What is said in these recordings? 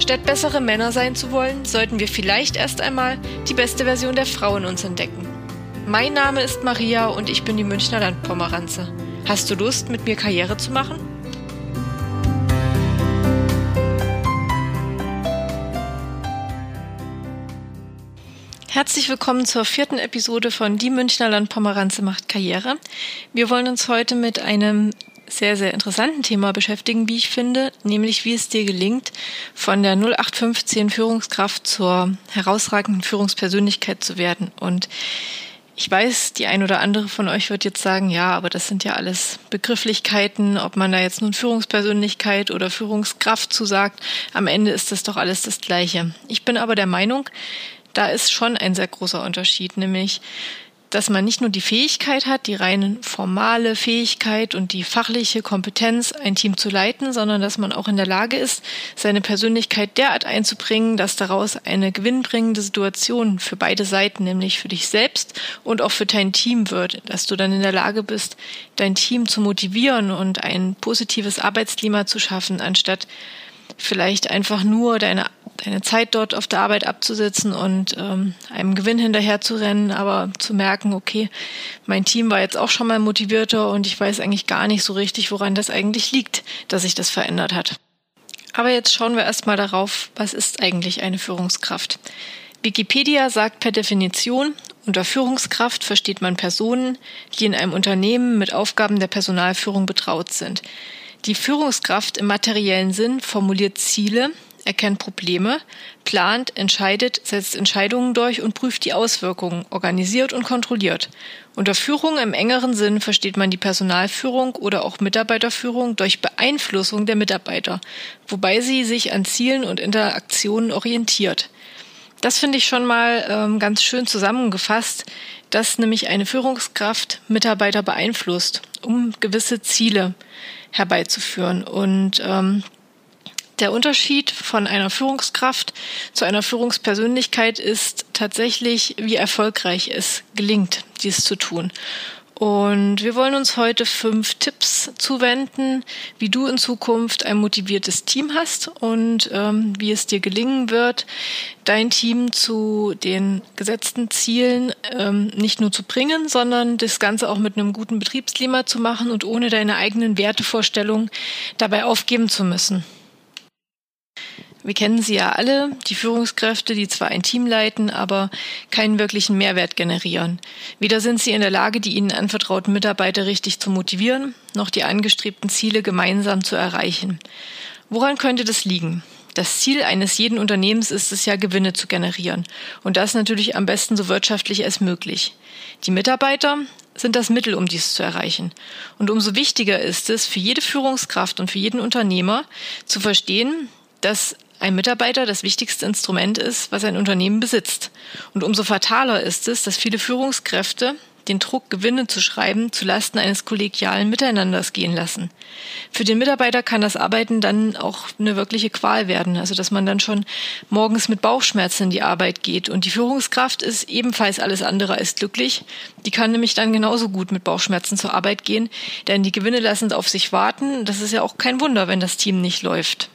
Statt bessere Männer sein zu wollen, sollten wir vielleicht erst einmal die beste Version der Frau in uns entdecken. Mein Name ist Maria und ich bin die Münchner Landpomeranze. Hast du Lust, mit mir Karriere zu machen? Herzlich willkommen zur vierten Episode von Die Münchner Landpomeranze macht Karriere. Wir wollen uns heute mit einem sehr, sehr interessanten Thema beschäftigen, wie ich finde, nämlich wie es dir gelingt, von der 0815 Führungskraft zur herausragenden Führungspersönlichkeit zu werden. Und ich weiß, die ein oder andere von euch wird jetzt sagen, ja, aber das sind ja alles Begrifflichkeiten, ob man da jetzt nun Führungspersönlichkeit oder Führungskraft zu sagt. Am Ende ist das doch alles das Gleiche. Ich bin aber der Meinung, da ist schon ein sehr großer Unterschied, nämlich dass man nicht nur die Fähigkeit hat, die rein formale Fähigkeit und die fachliche Kompetenz, ein Team zu leiten, sondern dass man auch in der Lage ist, seine Persönlichkeit derart einzubringen, dass daraus eine gewinnbringende Situation für beide Seiten, nämlich für dich selbst und auch für dein Team wird, dass du dann in der Lage bist, dein Team zu motivieren und ein positives Arbeitsklima zu schaffen, anstatt vielleicht einfach nur deine deine Zeit dort auf der Arbeit abzusitzen und ähm, einem Gewinn hinterher zu rennen, aber zu merken, okay, mein Team war jetzt auch schon mal motivierter und ich weiß eigentlich gar nicht so richtig, woran das eigentlich liegt, dass sich das verändert hat. Aber jetzt schauen wir erstmal darauf, was ist eigentlich eine Führungskraft? Wikipedia sagt per Definition, unter Führungskraft versteht man Personen, die in einem Unternehmen mit Aufgaben der Personalführung betraut sind. Die Führungskraft im materiellen Sinn formuliert Ziele, erkennt Probleme, plant, entscheidet, setzt Entscheidungen durch und prüft die Auswirkungen, organisiert und kontrolliert. Unter Führung im engeren Sinn versteht man die Personalführung oder auch Mitarbeiterführung durch Beeinflussung der Mitarbeiter, wobei sie sich an Zielen und Interaktionen orientiert. Das finde ich schon mal ähm, ganz schön zusammengefasst, dass nämlich eine Führungskraft Mitarbeiter beeinflusst, um gewisse Ziele herbeizuführen. Und ähm, der Unterschied von einer Führungskraft zu einer Führungspersönlichkeit ist tatsächlich, wie erfolgreich es gelingt, dies zu tun. Und wir wollen uns heute fünf Tipps zuwenden, wie du in Zukunft ein motiviertes Team hast und ähm, wie es dir gelingen wird, dein Team zu den gesetzten Zielen ähm, nicht nur zu bringen, sondern das Ganze auch mit einem guten Betriebsklima zu machen und ohne deine eigenen Wertevorstellungen dabei aufgeben zu müssen. Wir kennen sie ja alle, die Führungskräfte, die zwar ein Team leiten, aber keinen wirklichen Mehrwert generieren. Weder sind sie in der Lage, die ihnen anvertrauten Mitarbeiter richtig zu motivieren, noch die angestrebten Ziele gemeinsam zu erreichen. Woran könnte das liegen? Das Ziel eines jeden Unternehmens ist es ja, Gewinne zu generieren. Und das natürlich am besten so wirtschaftlich als möglich. Die Mitarbeiter sind das Mittel, um dies zu erreichen. Und umso wichtiger ist es für jede Führungskraft und für jeden Unternehmer zu verstehen, dass ein Mitarbeiter das wichtigste Instrument ist, was ein Unternehmen besitzt. Und umso fataler ist es, dass viele Führungskräfte den Druck, Gewinne zu schreiben, zu Lasten eines kollegialen Miteinanders gehen lassen. Für den Mitarbeiter kann das Arbeiten dann auch eine wirkliche Qual werden, also dass man dann schon morgens mit Bauchschmerzen in die Arbeit geht. Und die Führungskraft ist ebenfalls alles andere als glücklich. Die kann nämlich dann genauso gut mit Bauchschmerzen zur Arbeit gehen, denn die Gewinne lassen auf sich warten. Das ist ja auch kein Wunder, wenn das Team nicht läuft.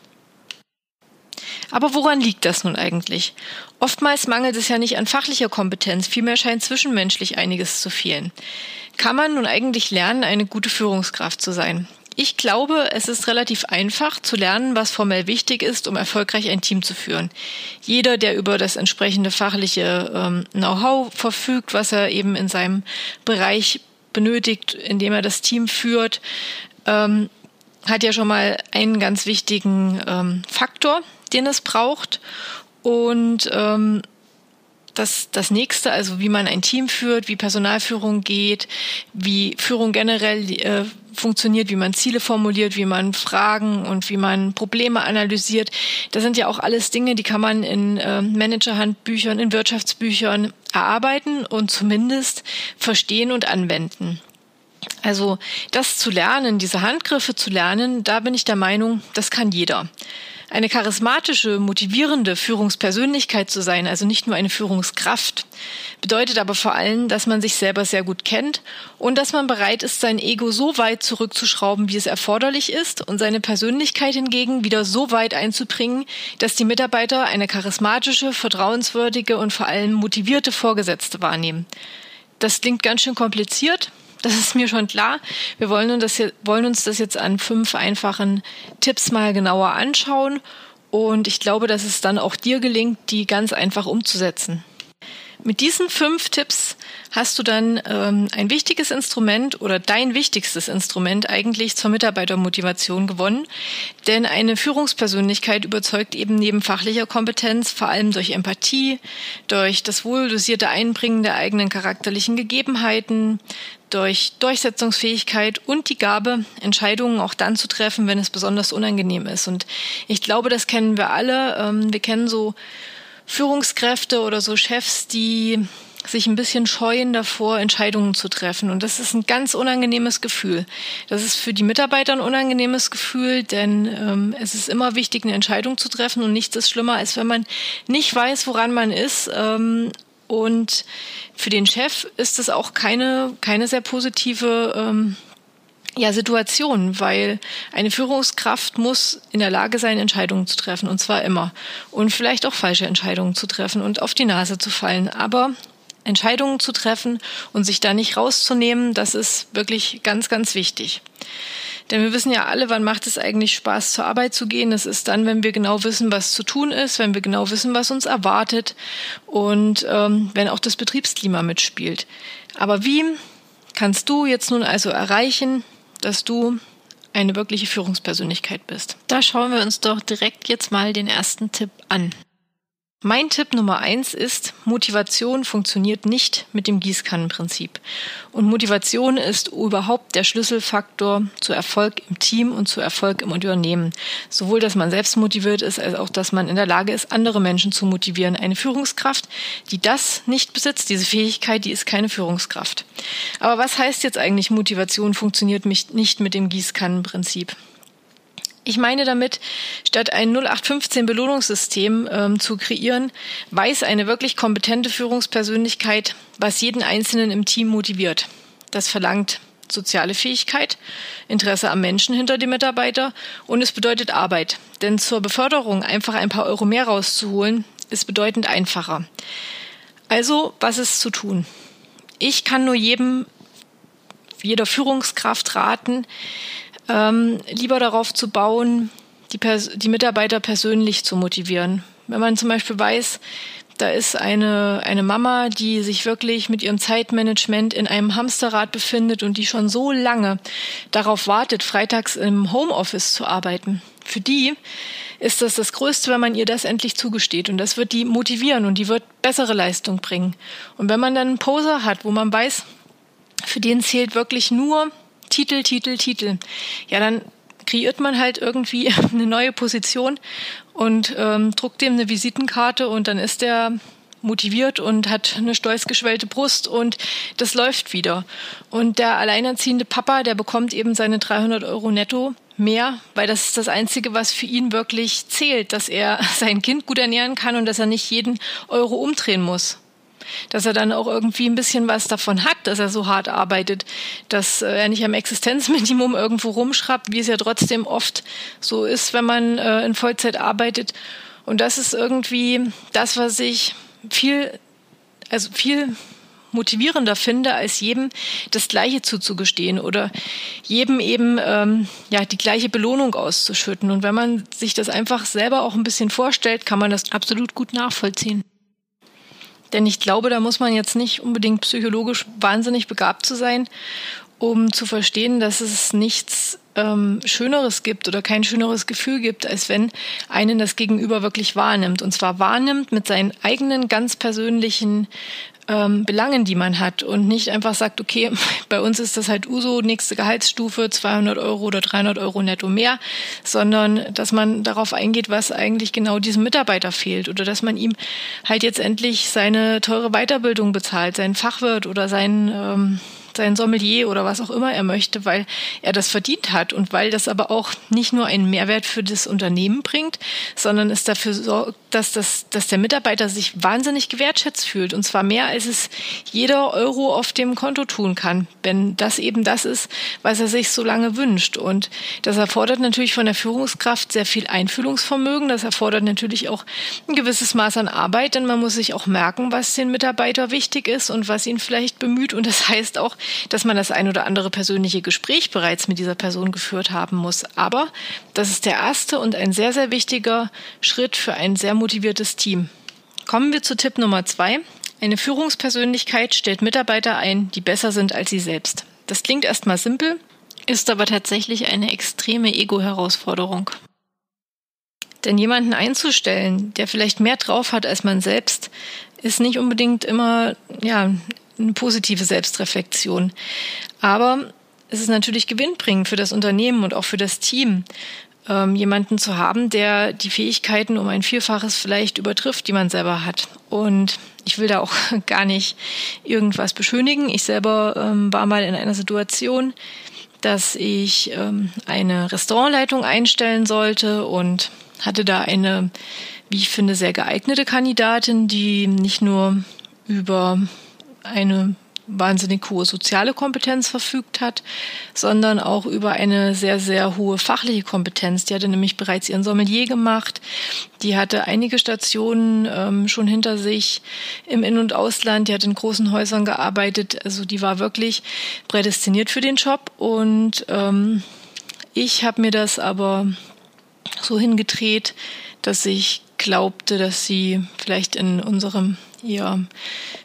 Aber woran liegt das nun eigentlich? Oftmals mangelt es ja nicht an fachlicher Kompetenz, vielmehr scheint zwischenmenschlich einiges zu fehlen. Kann man nun eigentlich lernen, eine gute Führungskraft zu sein? Ich glaube, es ist relativ einfach zu lernen, was formell wichtig ist, um erfolgreich ein Team zu führen. Jeder, der über das entsprechende fachliche ähm, Know-how verfügt, was er eben in seinem Bereich benötigt, indem er das Team führt, ähm, hat ja schon mal einen ganz wichtigen ähm, Faktor, den es braucht. Und ähm, das, das nächste, also wie man ein Team führt, wie Personalführung geht, wie Führung generell äh, funktioniert, wie man Ziele formuliert, wie man Fragen und wie man Probleme analysiert. Das sind ja auch alles Dinge, die kann man in äh, Managerhandbüchern, in Wirtschaftsbüchern erarbeiten und zumindest verstehen und anwenden. Also das zu lernen, diese Handgriffe zu lernen, da bin ich der Meinung, das kann jeder. Eine charismatische, motivierende Führungspersönlichkeit zu sein, also nicht nur eine Führungskraft, bedeutet aber vor allem, dass man sich selber sehr gut kennt und dass man bereit ist, sein Ego so weit zurückzuschrauben, wie es erforderlich ist und seine Persönlichkeit hingegen wieder so weit einzubringen, dass die Mitarbeiter eine charismatische, vertrauenswürdige und vor allem motivierte Vorgesetzte wahrnehmen. Das klingt ganz schön kompliziert, das ist mir schon klar. Wir wollen uns das, jetzt, an fünf einfachen Tipps mal genauer anschauen. Und ich glaube, dass es dann auch dir gelingt, die ganz einfach umzusetzen. Mit diesen fünf Tipps hast du dann ähm, ein wichtiges Instrument oder dein wichtigstes Instrument eigentlich zur Mitarbeitermotivation gewonnen. Denn eine Führungspersönlichkeit überzeugt eben neben fachlicher Kompetenz vor allem durch Empathie, durch das wohldosierte Einbringen der eigenen charakterlichen Gegebenheiten, durch Durchsetzungsfähigkeit und die Gabe, Entscheidungen auch dann zu treffen, wenn es besonders unangenehm ist. Und ich glaube, das kennen wir alle. Ähm, wir kennen so Führungskräfte oder so Chefs, die sich ein bisschen scheuen davor, Entscheidungen zu treffen. Und das ist ein ganz unangenehmes Gefühl. Das ist für die Mitarbeiter ein unangenehmes Gefühl, denn ähm, es ist immer wichtig, eine Entscheidung zu treffen und nichts ist schlimmer, als wenn man nicht weiß, woran man ist. Ähm, und für den Chef ist es auch keine, keine sehr positive ähm, ja, Situation, weil eine Führungskraft muss in der Lage sein, Entscheidungen zu treffen, und zwar immer. Und vielleicht auch falsche Entscheidungen zu treffen und auf die Nase zu fallen. Aber Entscheidungen zu treffen und sich da nicht rauszunehmen, das ist wirklich ganz, ganz wichtig. Denn wir wissen ja alle, wann macht es eigentlich Spaß, zur Arbeit zu gehen. Das ist dann, wenn wir genau wissen, was zu tun ist, wenn wir genau wissen, was uns erwartet und ähm, wenn auch das Betriebsklima mitspielt. Aber wie kannst du jetzt nun also erreichen, dass du eine wirkliche Führungspersönlichkeit bist. Da schauen wir uns doch direkt jetzt mal den ersten Tipp an. Mein Tipp Nummer eins ist, Motivation funktioniert nicht mit dem Gießkannenprinzip. Und Motivation ist überhaupt der Schlüsselfaktor zu Erfolg im Team und zu Erfolg im Unternehmen. Sowohl, dass man selbst motiviert ist, als auch, dass man in der Lage ist, andere Menschen zu motivieren. Eine Führungskraft, die das nicht besitzt, diese Fähigkeit, die ist keine Führungskraft. Aber was heißt jetzt eigentlich, Motivation funktioniert nicht mit dem Gießkannenprinzip? Ich meine damit, statt ein 0815 Belohnungssystem ähm, zu kreieren, weiß eine wirklich kompetente Führungspersönlichkeit, was jeden Einzelnen im Team motiviert. Das verlangt soziale Fähigkeit, Interesse am Menschen hinter dem Mitarbeiter und es bedeutet Arbeit. Denn zur Beförderung einfach ein paar Euro mehr rauszuholen, ist bedeutend einfacher. Also, was ist zu tun? Ich kann nur jedem, jeder Führungskraft raten, ähm, lieber darauf zu bauen, die, Pers die Mitarbeiter persönlich zu motivieren. Wenn man zum Beispiel weiß, da ist eine, eine Mama, die sich wirklich mit ihrem Zeitmanagement in einem Hamsterrad befindet und die schon so lange darauf wartet, freitags im Homeoffice zu arbeiten. Für die ist das das Größte, wenn man ihr das endlich zugesteht. Und das wird die motivieren und die wird bessere Leistung bringen. Und wenn man dann einen Poser hat, wo man weiß, für den zählt wirklich nur Titel, Titel, Titel. Ja, dann kreiert man halt irgendwie eine neue Position und ähm, druckt dem eine Visitenkarte und dann ist der motiviert und hat eine stolz geschwellte Brust und das läuft wieder. Und der alleinerziehende Papa, der bekommt eben seine 300 Euro netto mehr, weil das ist das Einzige, was für ihn wirklich zählt, dass er sein Kind gut ernähren kann und dass er nicht jeden Euro umdrehen muss dass er dann auch irgendwie ein bisschen was davon hat, dass er so hart arbeitet, dass äh, er nicht am Existenzminimum irgendwo rumschraubt, wie es ja trotzdem oft so ist, wenn man äh, in Vollzeit arbeitet. Und das ist irgendwie das, was ich viel, also viel motivierender finde, als jedem das Gleiche zuzugestehen oder jedem eben ähm, ja die gleiche Belohnung auszuschütten. Und wenn man sich das einfach selber auch ein bisschen vorstellt, kann man das absolut gut nachvollziehen. Denn ich glaube, da muss man jetzt nicht unbedingt psychologisch wahnsinnig begabt zu sein, um zu verstehen, dass es nichts ähm, Schöneres gibt oder kein schöneres Gefühl gibt, als wenn einen das Gegenüber wirklich wahrnimmt. Und zwar wahrnimmt mit seinen eigenen ganz persönlichen ähm, Belangen, die man hat und nicht einfach sagt, okay, bei uns ist das halt USO, nächste Gehaltsstufe, 200 Euro oder 300 Euro netto mehr, sondern dass man darauf eingeht, was eigentlich genau diesem Mitarbeiter fehlt oder dass man ihm halt jetzt endlich seine teure Weiterbildung bezahlt, seinen Fachwirt oder seinen ähm, sein Sommelier oder was auch immer er möchte, weil er das verdient hat und weil das aber auch nicht nur einen Mehrwert für das Unternehmen bringt, sondern es dafür sorgt, dass, das, dass der Mitarbeiter sich wahnsinnig gewertschätzt fühlt und zwar mehr, als es jeder Euro auf dem Konto tun kann, wenn das eben das ist, was er sich so lange wünscht. Und das erfordert natürlich von der Führungskraft sehr viel Einfühlungsvermögen. Das erfordert natürlich auch ein gewisses Maß an Arbeit, denn man muss sich auch merken, was den Mitarbeiter wichtig ist und was ihn vielleicht bemüht. Und das heißt auch, dass man das ein oder andere persönliche Gespräch bereits mit dieser Person geführt haben muss. Aber das ist der erste und ein sehr, sehr wichtiger Schritt für ein sehr motiviertes Team. Kommen wir zu Tipp Nummer zwei. Eine Führungspersönlichkeit stellt Mitarbeiter ein, die besser sind als sie selbst. Das klingt erstmal simpel, ist aber tatsächlich eine extreme Ego-Herausforderung. Denn jemanden einzustellen, der vielleicht mehr drauf hat als man selbst, ist nicht unbedingt immer ja, eine positive Selbstreflexion. Aber es ist natürlich gewinnbringend für das Unternehmen und auch für das Team, ähm, jemanden zu haben, der die Fähigkeiten um ein Vielfaches vielleicht übertrifft, die man selber hat. Und ich will da auch gar nicht irgendwas beschönigen. Ich selber ähm, war mal in einer Situation, dass ich ähm, eine Restaurantleitung einstellen sollte und hatte da eine, wie ich finde, sehr geeignete Kandidatin, die nicht nur über eine wahnsinnig hohe soziale Kompetenz verfügt hat, sondern auch über eine sehr, sehr hohe fachliche Kompetenz. Die hatte nämlich bereits ihren Sommelier gemacht. Die hatte einige Stationen ähm, schon hinter sich im In- und Ausland. Die hat in großen Häusern gearbeitet. Also die war wirklich prädestiniert für den Job. Und ähm, ich habe mir das aber so hingedreht, dass ich glaubte, dass sie vielleicht in unserem ihr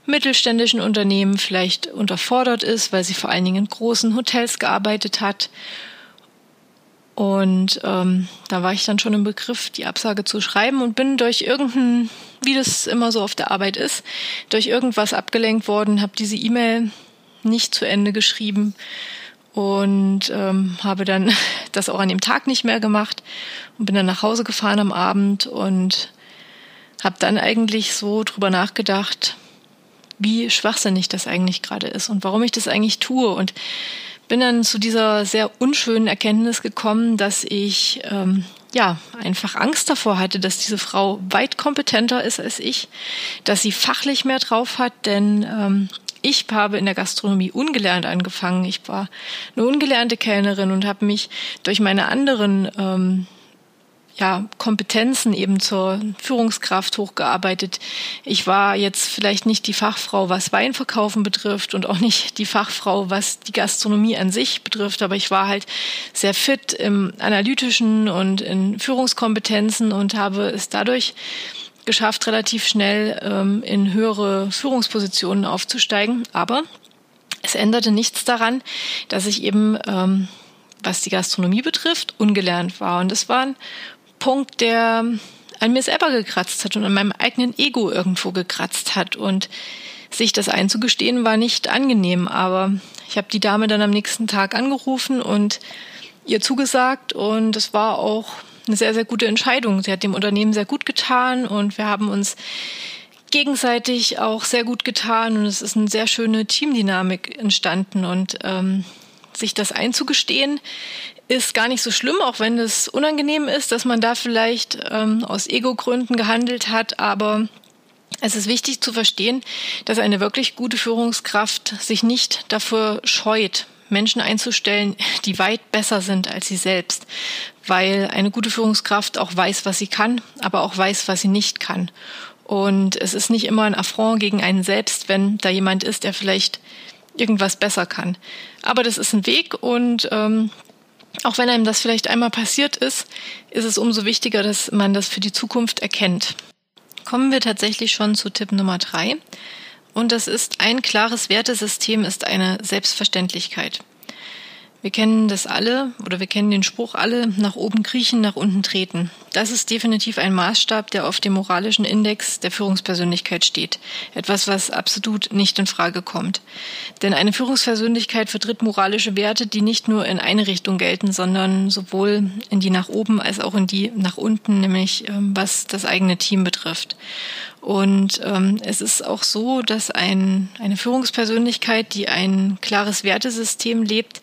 mittelständischen Unternehmen vielleicht unterfordert ist, weil sie vor allen Dingen in großen Hotels gearbeitet hat. Und ähm, da war ich dann schon im Begriff, die Absage zu schreiben und bin durch irgendein, wie das immer so auf der Arbeit ist, durch irgendwas abgelenkt worden, habe diese E-Mail nicht zu Ende geschrieben und ähm, habe dann das auch an dem Tag nicht mehr gemacht und bin dann nach Hause gefahren am Abend und habe dann eigentlich so drüber nachgedacht, wie schwachsinnig das eigentlich gerade ist und warum ich das eigentlich tue und bin dann zu dieser sehr unschönen Erkenntnis gekommen, dass ich ähm, ja einfach Angst davor hatte, dass diese Frau weit kompetenter ist als ich, dass sie fachlich mehr drauf hat, denn ähm, ich habe in der Gastronomie ungelernt angefangen. Ich war eine ungelernte Kellnerin und habe mich durch meine anderen ähm, ja, Kompetenzen eben zur Führungskraft hochgearbeitet. Ich war jetzt vielleicht nicht die Fachfrau, was Weinverkaufen betrifft und auch nicht die Fachfrau, was die Gastronomie an sich betrifft, aber ich war halt sehr fit im analytischen und in Führungskompetenzen und habe es dadurch geschafft, relativ schnell ähm, in höhere Führungspositionen aufzusteigen. Aber es änderte nichts daran, dass ich eben ähm, was die Gastronomie betrifft, ungelernt war. Und es waren Punkt, der an mir selber gekratzt hat und an meinem eigenen Ego irgendwo gekratzt hat. Und sich das einzugestehen war nicht angenehm. Aber ich habe die Dame dann am nächsten Tag angerufen und ihr zugesagt und es war auch eine sehr, sehr gute Entscheidung. Sie hat dem Unternehmen sehr gut getan und wir haben uns gegenseitig auch sehr gut getan und es ist eine sehr schöne Teamdynamik entstanden und ähm, sich das einzugestehen ist gar nicht so schlimm, auch wenn es unangenehm ist, dass man da vielleicht ähm, aus Ego-Gründen gehandelt hat. Aber es ist wichtig zu verstehen, dass eine wirklich gute Führungskraft sich nicht dafür scheut, Menschen einzustellen, die weit besser sind als sie selbst, weil eine gute Führungskraft auch weiß, was sie kann, aber auch weiß, was sie nicht kann. Und es ist nicht immer ein Affront gegen einen selbst, wenn da jemand ist, der vielleicht irgendwas besser kann. Aber das ist ein Weg und ähm, auch wenn einem das vielleicht einmal passiert ist, ist es umso wichtiger, dass man das für die Zukunft erkennt. Kommen wir tatsächlich schon zu Tipp Nummer drei. Und das ist ein klares Wertesystem ist eine Selbstverständlichkeit. Wir kennen das alle oder wir kennen den Spruch alle, nach oben kriechen, nach unten treten. Das ist definitiv ein Maßstab, der auf dem moralischen Index der Führungspersönlichkeit steht. Etwas, was absolut nicht in Frage kommt. Denn eine Führungspersönlichkeit vertritt moralische Werte, die nicht nur in eine Richtung gelten, sondern sowohl in die nach oben als auch in die nach unten, nämlich ähm, was das eigene Team betrifft. Und ähm, es ist auch so, dass ein, eine Führungspersönlichkeit, die ein klares Wertesystem lebt,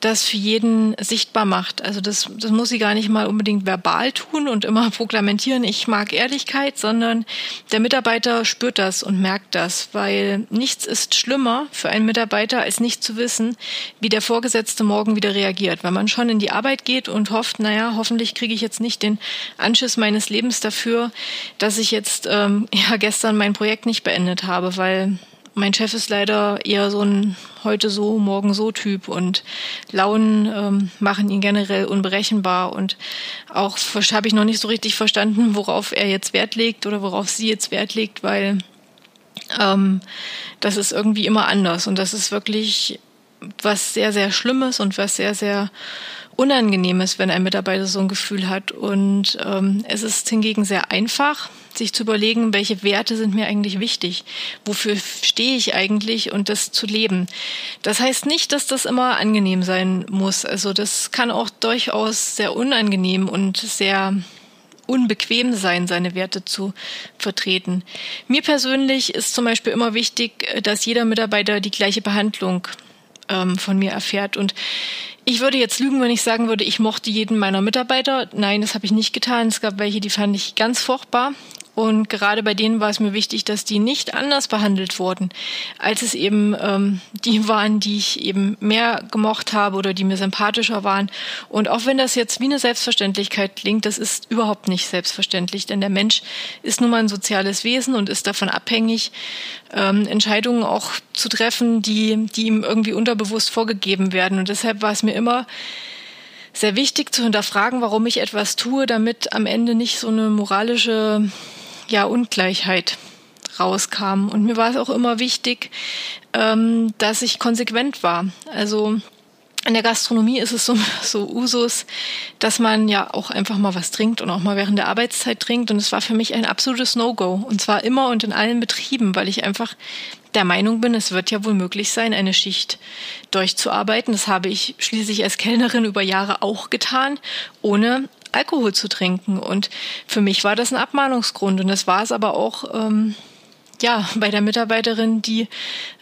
das für jeden sichtbar macht. Also das, das muss sie gar nicht mal unbedingt verbal tun und immer proklamentieren, ich mag Ehrlichkeit, sondern der Mitarbeiter spürt das und merkt das, weil nichts ist schlimmer für einen Mitarbeiter, als nicht zu wissen, wie der Vorgesetzte morgen wieder reagiert. Weil man schon in die Arbeit geht und hofft, naja, hoffentlich kriege ich jetzt nicht den Anschiss meines Lebens dafür, dass ich jetzt ähm, ja gestern mein Projekt nicht beendet habe, weil mein Chef ist leider eher so ein heute so, morgen so Typ und Launen ähm, machen ihn generell unberechenbar und auch habe ich noch nicht so richtig verstanden, worauf er jetzt Wert legt oder worauf sie jetzt Wert legt, weil ähm, das ist irgendwie immer anders und das ist wirklich was sehr, sehr Schlimmes und was sehr, sehr unangenehm ist, wenn ein Mitarbeiter so ein Gefühl hat. Und ähm, es ist hingegen sehr einfach, sich zu überlegen, welche Werte sind mir eigentlich wichtig, wofür stehe ich eigentlich und das zu leben. Das heißt nicht, dass das immer angenehm sein muss. Also das kann auch durchaus sehr unangenehm und sehr unbequem sein, seine Werte zu vertreten. Mir persönlich ist zum Beispiel immer wichtig, dass jeder Mitarbeiter die gleiche Behandlung ähm, von mir erfährt. Und ich würde jetzt lügen, wenn ich sagen würde, ich mochte jeden meiner Mitarbeiter. Nein, das habe ich nicht getan. Es gab welche, die fand ich ganz furchtbar. Und gerade bei denen war es mir wichtig, dass die nicht anders behandelt wurden, als es eben ähm, die waren, die ich eben mehr gemocht habe oder die mir sympathischer waren. Und auch wenn das jetzt wie eine Selbstverständlichkeit klingt, das ist überhaupt nicht selbstverständlich, denn der Mensch ist nun mal ein soziales Wesen und ist davon abhängig, ähm, Entscheidungen auch zu treffen, die, die ihm irgendwie unterbewusst vorgegeben werden. Und deshalb war es mir immer sehr wichtig zu hinterfragen, warum ich etwas tue, damit am Ende nicht so eine moralische ja, Ungleichheit rauskam. Und mir war es auch immer wichtig, ähm, dass ich konsequent war. Also in der Gastronomie ist es so, so Usus, dass man ja auch einfach mal was trinkt und auch mal während der Arbeitszeit trinkt. Und es war für mich ein absolutes No-Go. Und zwar immer und in allen Betrieben, weil ich einfach der Meinung bin, es wird ja wohl möglich sein, eine Schicht durchzuarbeiten. Das habe ich schließlich als Kellnerin über Jahre auch getan, ohne Alkohol zu trinken. Und für mich war das ein Abmahnungsgrund. Und das war es aber auch ähm, ja bei der Mitarbeiterin, die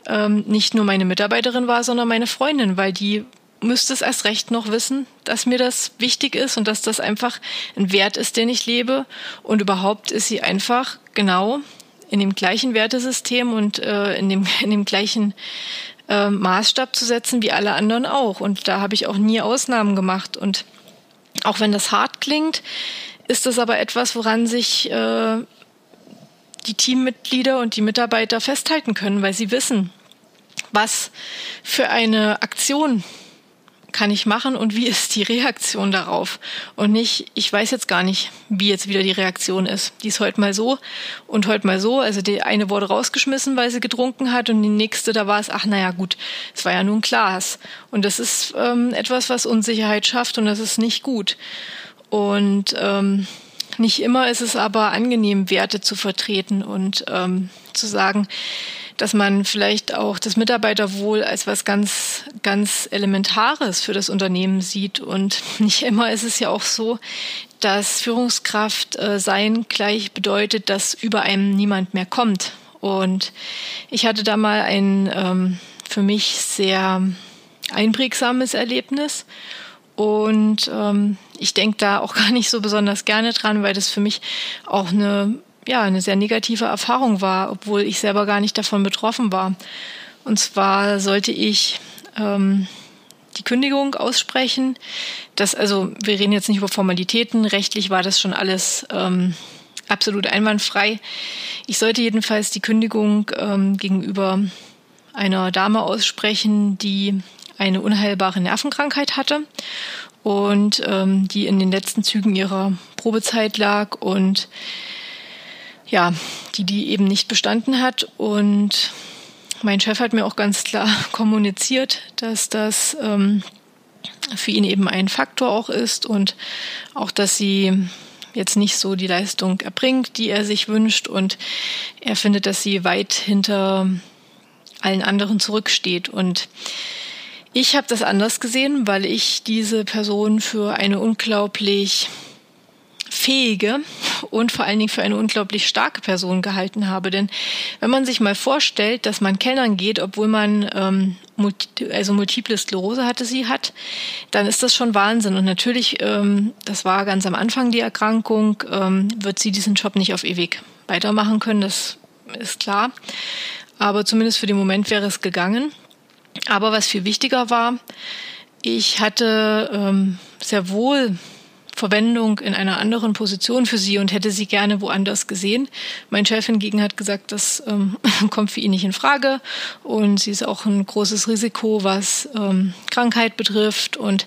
ähm, nicht nur meine Mitarbeiterin war, sondern meine Freundin, weil die müsste es erst recht noch wissen, dass mir das wichtig ist und dass das einfach ein Wert ist, den ich lebe. Und überhaupt ist sie einfach genau in dem gleichen Wertesystem und äh, in, dem, in dem gleichen äh, Maßstab zu setzen wie alle anderen auch. Und da habe ich auch nie Ausnahmen gemacht. Und auch wenn das hart klingt, ist das aber etwas, woran sich äh, die Teammitglieder und die Mitarbeiter festhalten können, weil sie wissen, was für eine Aktion kann ich machen und wie ist die Reaktion darauf? Und nicht, ich weiß jetzt gar nicht, wie jetzt wieder die Reaktion ist. Die ist heute mal so und heute mal so. Also die eine wurde rausgeschmissen, weil sie getrunken hat und die nächste, da war es, ach naja gut, es war ja nur ein Glas. Und das ist ähm, etwas, was Unsicherheit schafft und das ist nicht gut. Und ähm, nicht immer ist es aber angenehm, Werte zu vertreten und ähm, zu sagen, dass man vielleicht auch das Mitarbeiterwohl als was ganz, ganz Elementares für das Unternehmen sieht. Und nicht immer ist es ja auch so, dass Führungskraft äh, sein gleich bedeutet, dass über einem niemand mehr kommt. Und ich hatte da mal ein ähm, für mich sehr einprägsames Erlebnis. Und ähm, ich denke da auch gar nicht so besonders gerne dran, weil das für mich auch eine ja, eine sehr negative Erfahrung war, obwohl ich selber gar nicht davon betroffen war. Und zwar sollte ich ähm, die Kündigung aussprechen. Das, also wir reden jetzt nicht über Formalitäten, rechtlich war das schon alles ähm, absolut einwandfrei. Ich sollte jedenfalls die Kündigung ähm, gegenüber einer Dame aussprechen, die eine unheilbare Nervenkrankheit hatte und ähm, die in den letzten Zügen ihrer Probezeit lag und ja, die die eben nicht bestanden hat. Und mein Chef hat mir auch ganz klar kommuniziert, dass das ähm, für ihn eben ein Faktor auch ist und auch, dass sie jetzt nicht so die Leistung erbringt, die er sich wünscht und er findet, dass sie weit hinter allen anderen zurücksteht und ich habe das anders gesehen, weil ich diese Person für eine unglaublich fähige und vor allen Dingen für eine unglaublich starke Person gehalten habe. Denn wenn man sich mal vorstellt, dass man Kellnern geht, obwohl man ähm, also multiple Sklerose hatte sie hat, dann ist das schon Wahnsinn. Und natürlich, ähm, das war ganz am Anfang die Erkrankung, ähm, wird sie diesen Job nicht auf ewig weitermachen können, das ist klar. Aber zumindest für den Moment wäre es gegangen. Aber was viel wichtiger war, ich hatte ähm, sehr wohl Verwendung in einer anderen Position für sie und hätte sie gerne woanders gesehen. Mein Chef hingegen hat gesagt, das ähm, kommt für ihn nicht in Frage und sie ist auch ein großes Risiko, was ähm, Krankheit betrifft und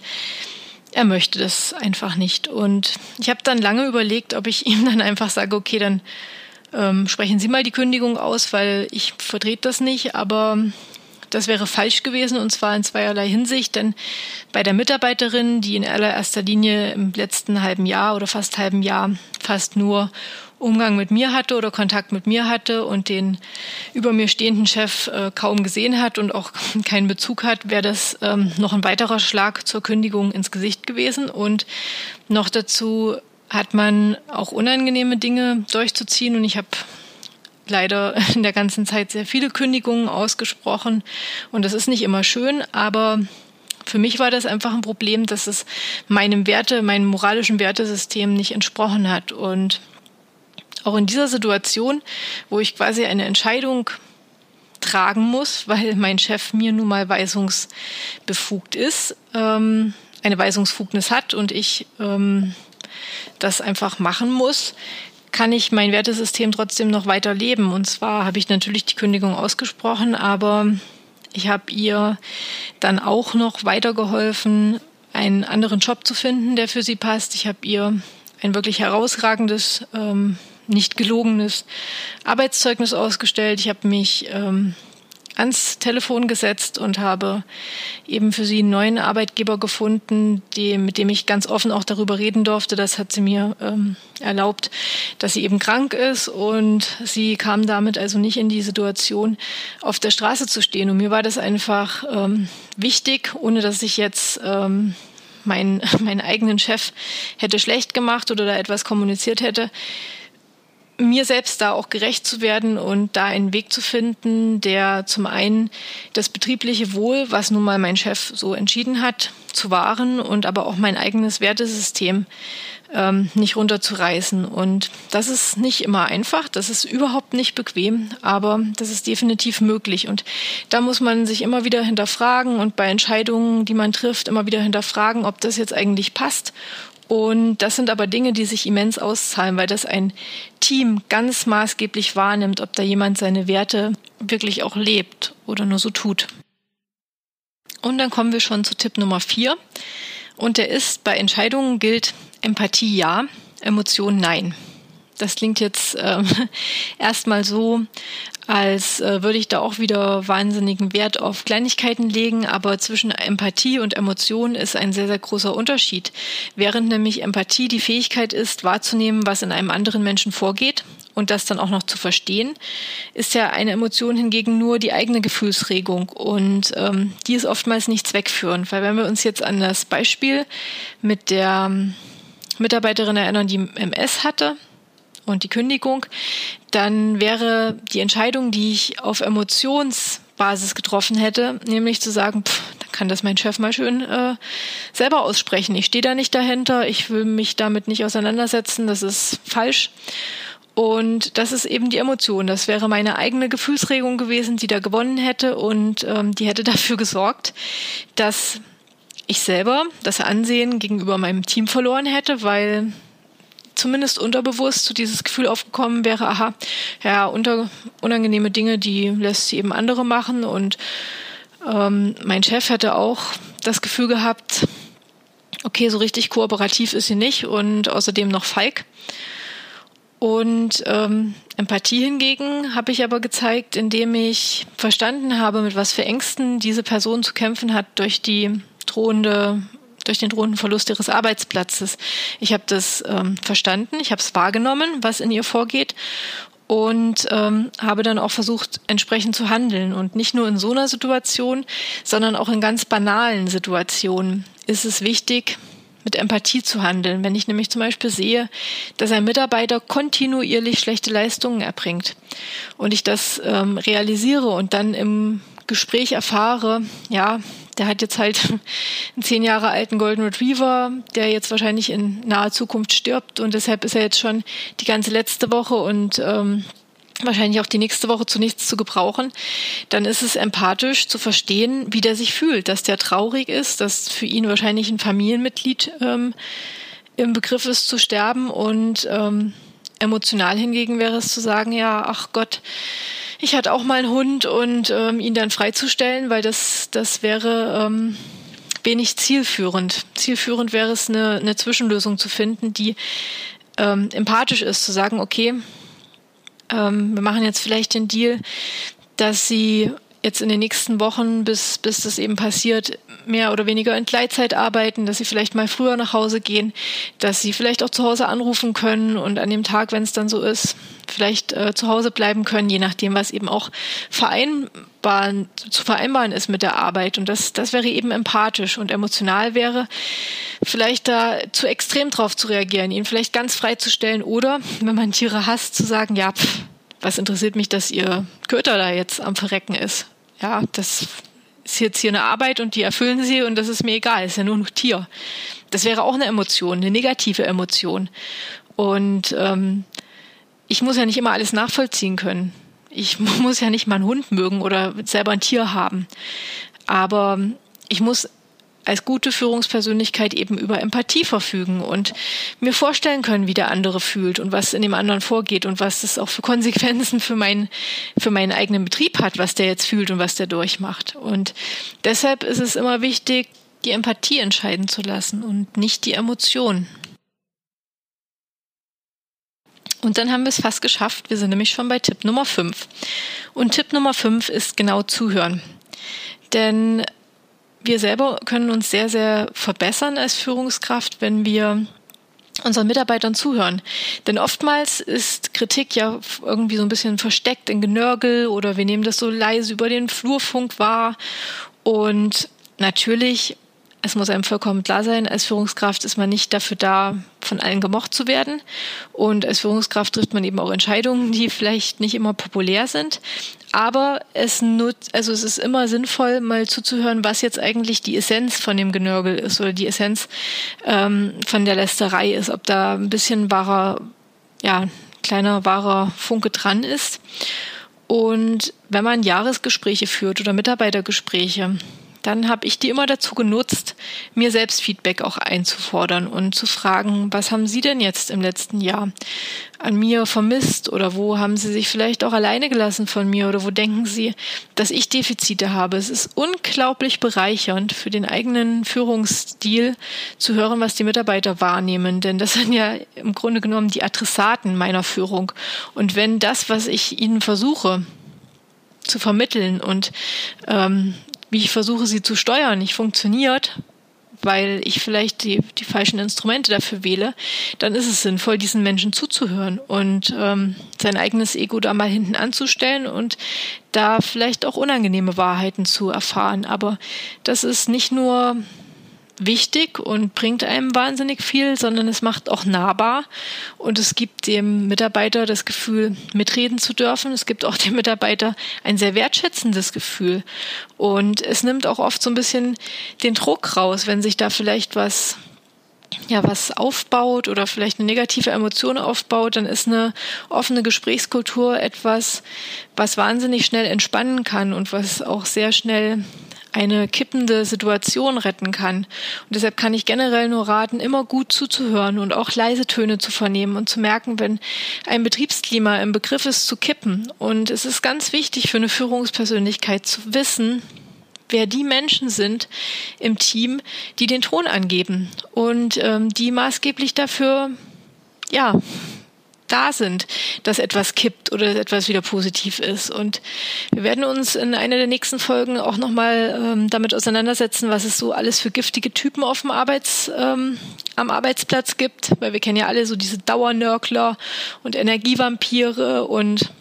er möchte das einfach nicht. Und ich habe dann lange überlegt, ob ich ihm dann einfach sage, okay, dann ähm, sprechen Sie mal die Kündigung aus, weil ich vertrete das nicht, aber das wäre falsch gewesen und zwar in zweierlei Hinsicht, denn bei der Mitarbeiterin, die in allererster Linie im letzten halben Jahr oder fast halben Jahr fast nur Umgang mit mir hatte oder Kontakt mit mir hatte und den über mir stehenden Chef äh, kaum gesehen hat und auch keinen Bezug hat, wäre das ähm, noch ein weiterer Schlag zur Kündigung ins Gesicht gewesen. Und noch dazu hat man auch unangenehme Dinge durchzuziehen und ich habe leider in der ganzen Zeit sehr viele Kündigungen ausgesprochen. Und das ist nicht immer schön, aber für mich war das einfach ein Problem, dass es meinem Werte, meinem moralischen Wertesystem nicht entsprochen hat. Und auch in dieser Situation, wo ich quasi eine Entscheidung tragen muss, weil mein Chef mir nun mal weisungsbefugt ist, ähm, eine Weisungsfugnis hat und ich ähm, das einfach machen muss, kann ich mein Wertesystem trotzdem noch weiter leben. Und zwar habe ich natürlich die Kündigung ausgesprochen, aber ich habe ihr dann auch noch weitergeholfen, einen anderen Job zu finden, der für sie passt. Ich habe ihr ein wirklich herausragendes, ähm, nicht gelogenes Arbeitszeugnis ausgestellt. Ich habe mich ähm, ans Telefon gesetzt und habe eben für sie einen neuen Arbeitgeber gefunden, die, mit dem ich ganz offen auch darüber reden durfte. Das hat sie mir ähm, erlaubt, dass sie eben krank ist und sie kam damit also nicht in die Situation, auf der Straße zu stehen. Und mir war das einfach ähm, wichtig, ohne dass ich jetzt ähm, meinen, meinen eigenen Chef hätte schlecht gemacht oder da etwas kommuniziert hätte mir selbst da auch gerecht zu werden und da einen Weg zu finden, der zum einen das betriebliche Wohl, was nun mal mein Chef so entschieden hat, zu wahren und aber auch mein eigenes Wertesystem ähm, nicht runterzureißen. Und das ist nicht immer einfach, das ist überhaupt nicht bequem, aber das ist definitiv möglich. Und da muss man sich immer wieder hinterfragen und bei Entscheidungen, die man trifft, immer wieder hinterfragen, ob das jetzt eigentlich passt und das sind aber Dinge, die sich immens auszahlen, weil das ein Team ganz maßgeblich wahrnimmt, ob da jemand seine Werte wirklich auch lebt oder nur so tut. Und dann kommen wir schon zu Tipp Nummer vier. Und der ist, bei Entscheidungen gilt Empathie ja, Emotion nein. Das klingt jetzt ähm, erstmal so, als äh, würde ich da auch wieder wahnsinnigen Wert auf Kleinigkeiten legen, aber zwischen Empathie und Emotion ist ein sehr, sehr großer Unterschied. Während nämlich Empathie die Fähigkeit ist, wahrzunehmen, was in einem anderen Menschen vorgeht und das dann auch noch zu verstehen, ist ja eine Emotion hingegen nur die eigene Gefühlsregung und ähm, die ist oftmals nicht zweckführend, weil wenn wir uns jetzt an das Beispiel mit der ähm, Mitarbeiterin erinnern, die MS hatte, und die Kündigung, dann wäre die Entscheidung, die ich auf Emotionsbasis getroffen hätte, nämlich zu sagen, pff, dann kann das mein Chef mal schön äh, selber aussprechen. Ich stehe da nicht dahinter, ich will mich damit nicht auseinandersetzen, das ist falsch. Und das ist eben die Emotion. Das wäre meine eigene Gefühlsregung gewesen, die da gewonnen hätte und ähm, die hätte dafür gesorgt, dass ich selber das Ansehen gegenüber meinem Team verloren hätte, weil zumindest unterbewusst so dieses Gefühl aufgekommen wäre, aha, ja, unter, unangenehme Dinge, die lässt sie eben andere machen. Und ähm, mein Chef hätte auch das Gefühl gehabt, okay, so richtig kooperativ ist sie nicht und außerdem noch feig. Und ähm, Empathie hingegen habe ich aber gezeigt, indem ich verstanden habe, mit was für Ängsten diese Person zu kämpfen hat durch die drohende durch den drohenden Verlust ihres Arbeitsplatzes. Ich habe das ähm, verstanden, ich habe es wahrgenommen, was in ihr vorgeht und ähm, habe dann auch versucht, entsprechend zu handeln. Und nicht nur in so einer Situation, sondern auch in ganz banalen Situationen ist es wichtig, mit Empathie zu handeln. Wenn ich nämlich zum Beispiel sehe, dass ein Mitarbeiter kontinuierlich schlechte Leistungen erbringt und ich das ähm, realisiere und dann im Gespräch erfahre, ja, der hat jetzt halt einen zehn Jahre alten Golden Retriever, der jetzt wahrscheinlich in naher Zukunft stirbt. Und deshalb ist er jetzt schon die ganze letzte Woche und ähm, wahrscheinlich auch die nächste Woche zu nichts zu gebrauchen, dann ist es empathisch zu verstehen, wie der sich fühlt, dass der traurig ist, dass für ihn wahrscheinlich ein Familienmitglied ähm, im Begriff ist zu sterben. Und ähm, emotional hingegen wäre es zu sagen, ja, ach Gott, ich hatte auch mal einen Hund und ähm, ihn dann freizustellen, weil das, das wäre ähm, wenig zielführend. Zielführend wäre es, eine, eine Zwischenlösung zu finden, die ähm, empathisch ist, zu sagen, okay, ähm, wir machen jetzt vielleicht den Deal, dass sie jetzt in den nächsten Wochen, bis, bis das eben passiert, mehr oder weniger in Gleitzeit arbeiten, dass sie vielleicht mal früher nach Hause gehen, dass sie vielleicht auch zu Hause anrufen können und an dem Tag, wenn es dann so ist, vielleicht äh, zu Hause bleiben können, je nachdem, was eben auch vereinbar, zu vereinbaren ist mit der Arbeit. Und das, das wäre eben empathisch und emotional wäre, vielleicht da zu extrem drauf zu reagieren, ihn vielleicht ganz freizustellen oder, wenn man Tiere hasst, zu sagen, ja, pff, was interessiert mich, dass ihr Köter da jetzt am Verrecken ist? Ja, das ist jetzt hier eine Arbeit und die erfüllen sie und das ist mir egal, ist ja nur ein Tier. Das wäre auch eine Emotion, eine negative Emotion. Und ähm, ich muss ja nicht immer alles nachvollziehen können. Ich muss ja nicht mal einen Hund mögen oder selber ein Tier haben. Aber ich muss als gute Führungspersönlichkeit eben über Empathie verfügen und mir vorstellen können, wie der andere fühlt und was in dem anderen vorgeht und was das auch für Konsequenzen für meinen, für meinen eigenen Betrieb hat, was der jetzt fühlt und was der durchmacht. Und deshalb ist es immer wichtig, die Empathie entscheiden zu lassen und nicht die Emotion. Und dann haben wir es fast geschafft. Wir sind nämlich schon bei Tipp Nummer 5. Und Tipp Nummer 5 ist genau zuhören. Denn wir selber können uns sehr, sehr verbessern als Führungskraft, wenn wir unseren Mitarbeitern zuhören. Denn oftmals ist Kritik ja irgendwie so ein bisschen versteckt in Genörgel oder wir nehmen das so leise über den Flurfunk wahr. Und natürlich es muss einem vollkommen klar sein, als Führungskraft ist man nicht dafür da, von allen gemocht zu werden. Und als Führungskraft trifft man eben auch Entscheidungen, die vielleicht nicht immer populär sind. Aber es nutzt, also es ist immer sinnvoll, mal zuzuhören, was jetzt eigentlich die Essenz von dem Genörgel ist oder die Essenz ähm, von der Lästerei ist, ob da ein bisschen wahrer, ja, kleiner wahrer Funke dran ist. Und wenn man Jahresgespräche führt oder Mitarbeitergespräche, dann habe ich die immer dazu genutzt, mir selbst Feedback auch einzufordern und zu fragen, was haben Sie denn jetzt im letzten Jahr an mir vermisst oder wo haben Sie sich vielleicht auch alleine gelassen von mir oder wo denken Sie, dass ich Defizite habe. Es ist unglaublich bereichernd für den eigenen Führungsstil zu hören, was die Mitarbeiter wahrnehmen, denn das sind ja im Grunde genommen die Adressaten meiner Führung. Und wenn das, was ich ihnen versuche, zu vermitteln und ähm, wie ich versuche, sie zu steuern, nicht funktioniert, weil ich vielleicht die, die falschen Instrumente dafür wähle, dann ist es sinnvoll, diesen Menschen zuzuhören und ähm, sein eigenes Ego da mal hinten anzustellen und da vielleicht auch unangenehme Wahrheiten zu erfahren. Aber das ist nicht nur wichtig und bringt einem wahnsinnig viel, sondern es macht auch nahbar und es gibt dem Mitarbeiter das Gefühl, mitreden zu dürfen. Es gibt auch dem Mitarbeiter ein sehr wertschätzendes Gefühl und es nimmt auch oft so ein bisschen den Druck raus, wenn sich da vielleicht was ja, was aufbaut oder vielleicht eine negative Emotion aufbaut, dann ist eine offene Gesprächskultur etwas, was wahnsinnig schnell entspannen kann und was auch sehr schnell eine kippende Situation retten kann. Und deshalb kann ich generell nur raten, immer gut zuzuhören und auch leise Töne zu vernehmen und zu merken, wenn ein Betriebsklima im Begriff ist zu kippen. Und es ist ganz wichtig für eine Führungspersönlichkeit zu wissen, wer die Menschen sind im Team, die den Ton angeben und ähm, die maßgeblich dafür, ja, da sind, dass etwas kippt oder dass etwas wieder positiv ist. Und wir werden uns in einer der nächsten Folgen auch nochmal ähm, damit auseinandersetzen, was es so alles für giftige Typen auf dem Arbeits, ähm, am Arbeitsplatz gibt, weil wir kennen ja alle so diese Dauernörkler und Energievampire und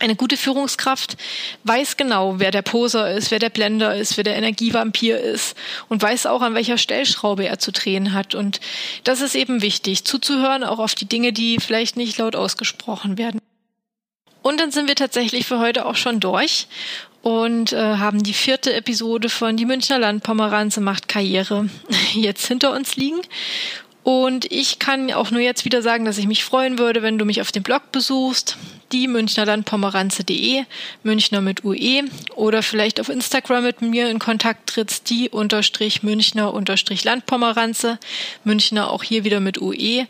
eine gute Führungskraft weiß genau, wer der Poser ist, wer der Blender ist, wer der Energievampir ist und weiß auch, an welcher Stellschraube er zu drehen hat. Und das ist eben wichtig, zuzuhören, auch auf die Dinge, die vielleicht nicht laut ausgesprochen werden. Und dann sind wir tatsächlich für heute auch schon durch und äh, haben die vierte Episode von Die Münchner Landpomeranze macht Karriere jetzt hinter uns liegen. Und ich kann auch nur jetzt wieder sagen, dass ich mich freuen würde, wenn du mich auf dem Blog besuchst, die münchnerlandpomeranze.de, Münchner mit UE, oder vielleicht auf Instagram mit mir in Kontakt trittst, die unterstrich Münchner unterstrich Landpomeranze, Münchner auch hier wieder mit UE.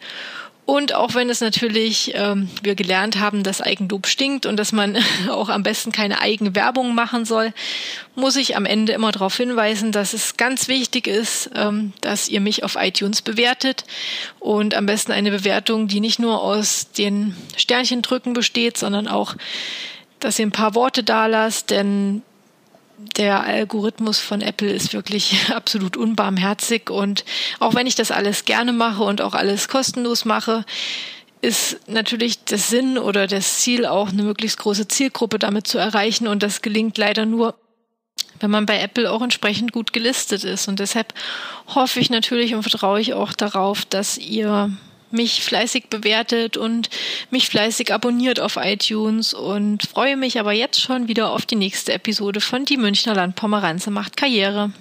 Und auch wenn es natürlich ähm, wir gelernt haben, dass Eigenlob stinkt und dass man auch am besten keine Eigenwerbung machen soll, muss ich am Ende immer darauf hinweisen, dass es ganz wichtig ist, ähm, dass ihr mich auf iTunes bewertet und am besten eine Bewertung, die nicht nur aus den Sternchendrücken besteht, sondern auch, dass ihr ein paar Worte da lasst, denn der Algorithmus von Apple ist wirklich absolut unbarmherzig und auch wenn ich das alles gerne mache und auch alles kostenlos mache, ist natürlich das Sinn oder das Ziel auch eine möglichst große Zielgruppe damit zu erreichen und das gelingt leider nur, wenn man bei Apple auch entsprechend gut gelistet ist. Und deshalb hoffe ich natürlich und vertraue ich auch darauf, dass ihr mich fleißig bewertet und mich fleißig abonniert auf iTunes und freue mich aber jetzt schon wieder auf die nächste Episode von Die Münchner Landpomeranze macht Karriere.